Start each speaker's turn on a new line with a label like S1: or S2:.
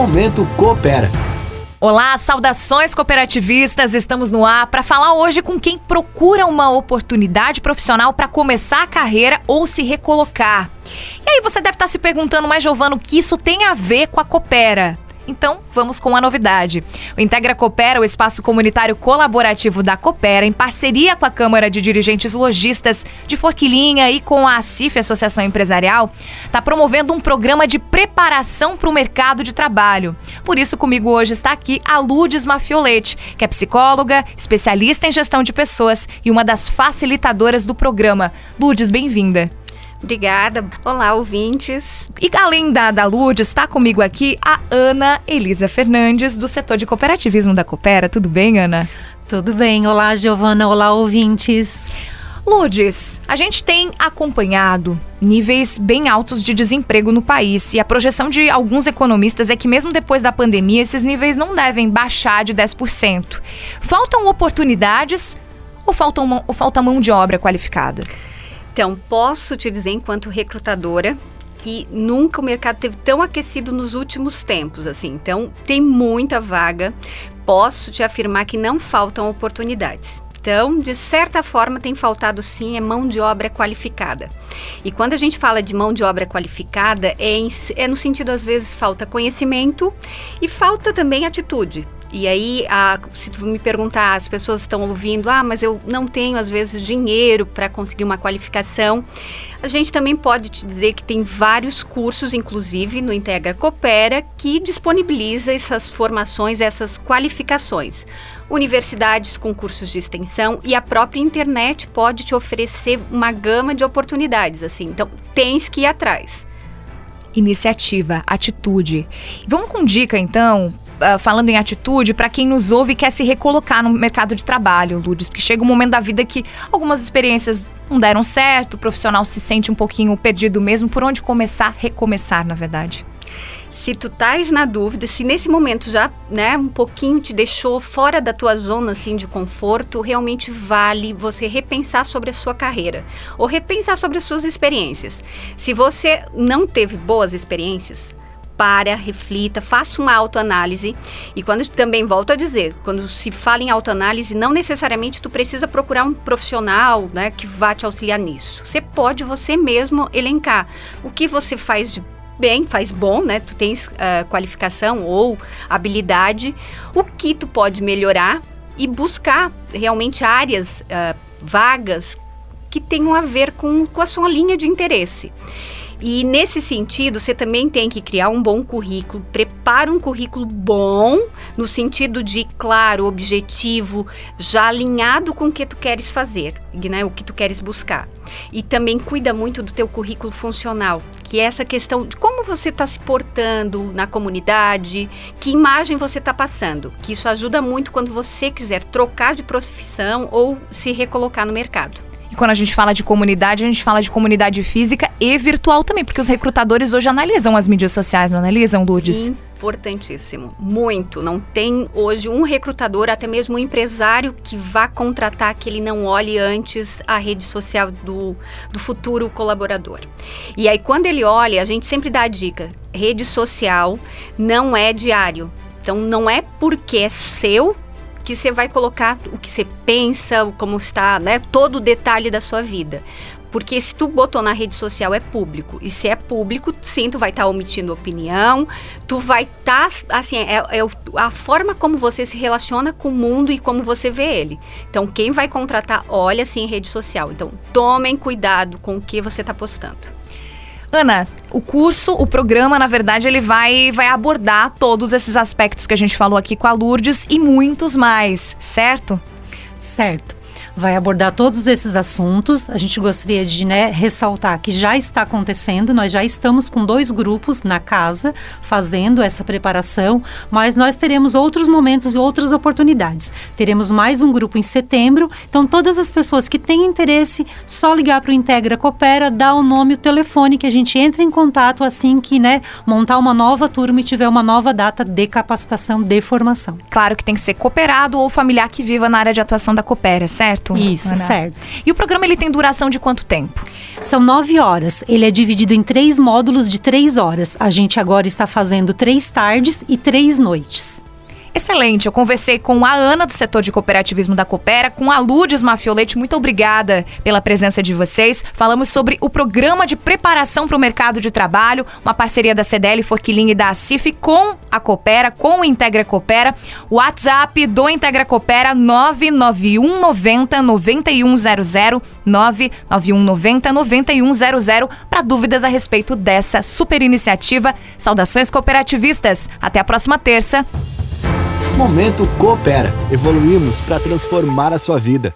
S1: Momento Coopera.
S2: Olá, saudações cooperativistas. Estamos no ar para falar hoje com quem procura uma oportunidade profissional para começar a carreira ou se recolocar. E aí você deve estar se perguntando, mas Giovano, o que isso tem a ver com a Coopera? Então, vamos com a novidade. O Integra Coopera, o espaço comunitário colaborativo da Coopera, em parceria com a Câmara de Dirigentes Logistas de Forquilinha e com a ACIF, Associação Empresarial, está promovendo um programa de preparação para o mercado de trabalho. Por isso, comigo hoje está aqui a Ludes Mafiolete, que é psicóloga, especialista em gestão de pessoas e uma das facilitadoras do programa. Ludes, bem-vinda.
S3: Obrigada. Olá, ouvintes.
S2: E além da, da Lourdes, está comigo aqui a Ana Elisa Fernandes, do setor de cooperativismo da Coopera. Tudo bem, Ana?
S4: Tudo bem. Olá, Giovana. Olá, ouvintes.
S2: Lourdes, a gente tem acompanhado níveis bem altos de desemprego no país e a projeção de alguns economistas é que mesmo depois da pandemia esses níveis não devem baixar de 10%. Faltam oportunidades ou, faltam, ou falta mão de obra qualificada?
S3: Então, posso te dizer, enquanto recrutadora, que nunca o mercado teve tão aquecido nos últimos tempos, assim. Então, tem muita vaga. Posso te afirmar que não faltam oportunidades. Então, de certa forma, tem faltado sim é mão de obra qualificada. E quando a gente fala de mão de obra qualificada, é, em, é no sentido, às vezes, falta conhecimento e falta também atitude. E aí, a, se tu me perguntar, as pessoas estão ouvindo, ah, mas eu não tenho às vezes dinheiro para conseguir uma qualificação. A gente também pode te dizer que tem vários cursos, inclusive no Integra Coopera, que disponibiliza essas formações, essas qualificações. Universidades com cursos de extensão e a própria internet pode te oferecer uma gama de oportunidades, assim. Então, tens que ir atrás
S2: iniciativa, atitude. Vamos com dica então uh, falando em atitude, para quem nos ouve e quer se recolocar no mercado de trabalho, Lourdes? Porque chega um momento da vida que algumas experiências não deram certo, o profissional se sente um pouquinho perdido mesmo. Por onde começar? Recomeçar, na verdade.
S3: Se tu estás na dúvida, se nesse momento já, né, um pouquinho te deixou fora da tua zona assim de conforto, realmente vale você repensar sobre a sua carreira ou repensar sobre as suas experiências. Se você não teve boas experiências, para, reflita, faça uma autoanálise. E quando também volto a dizer, quando se fala em autoanálise, não necessariamente tu precisa procurar um profissional, né, que vá te auxiliar nisso. Você pode você mesmo elencar o que você faz de bem, faz bom, né? Tu tens uh, qualificação ou habilidade, o que tu pode melhorar e buscar realmente áreas, uh, vagas que tenham a ver com, com a sua linha de interesse. E nesse sentido, você também tem que criar um bom currículo, prepara um currículo bom, no sentido de, claro, objetivo, já alinhado com o que tu queres fazer, né, o que tu queres buscar. E também cuida muito do teu currículo funcional, que é essa questão de como você está se portando na comunidade, que imagem você está passando, que isso ajuda muito quando você quiser trocar de profissão ou se recolocar no mercado.
S2: E quando a gente fala de comunidade, a gente fala de comunidade física e virtual também, porque os recrutadores hoje analisam as mídias sociais, não analisam, Lourdes?
S3: Importantíssimo, muito. Não tem hoje um recrutador, até mesmo um empresário que vá contratar que ele não olhe antes a rede social do, do futuro colaborador. E aí, quando ele olha, a gente sempre dá a dica: rede social não é diário. Então, não é porque é seu que você vai colocar o que você pensa, como está, né, todo o detalhe da sua vida. Porque se tu botou na rede social é público. E se é público, sim, tu vai estar tá omitindo opinião, tu vai estar, tá, assim, é, é, a forma como você se relaciona com o mundo e como você vê ele. Então, quem vai contratar, olha sim em rede social. Então, tomem cuidado com o que você está postando.
S2: Ana, o curso, o programa, na verdade, ele vai, vai abordar todos esses aspectos que a gente falou aqui com a Lourdes e muitos mais, certo?
S4: Certo vai abordar todos esses assuntos. A gente gostaria de né, ressaltar que já está acontecendo, nós já estamos com dois grupos na casa fazendo essa preparação, mas nós teremos outros momentos e outras oportunidades. Teremos mais um grupo em setembro, então todas as pessoas que têm interesse, só ligar para o Integra Coopera, dar o nome e o telefone que a gente entra em contato assim que né, montar uma nova turma e tiver uma nova data de capacitação, de formação.
S2: Claro que tem que ser cooperado ou familiar que viva na área de atuação da Coopera, certo?
S4: Certo? Isso, Ana? certo.
S2: E o programa ele tem duração de quanto tempo?
S4: São nove horas. Ele é dividido em três módulos de três horas. A gente agora está fazendo três tardes e três noites.
S2: Excelente. Eu conversei com a Ana do setor de cooperativismo da Coopera, com a Ludes Mafiolete. Muito obrigada pela presença de vocês. Falamos sobre o programa de preparação para o mercado de trabalho, uma parceria da CDL, Forquilinha e da CIF com a Coopera, com o Integra Coopera. WhatsApp do Integra Coopera 99190 9100 99190 9100 para dúvidas a respeito dessa super iniciativa. Saudações cooperativistas. Até a próxima terça.
S1: Momento Coopera. Evoluímos para transformar a sua vida.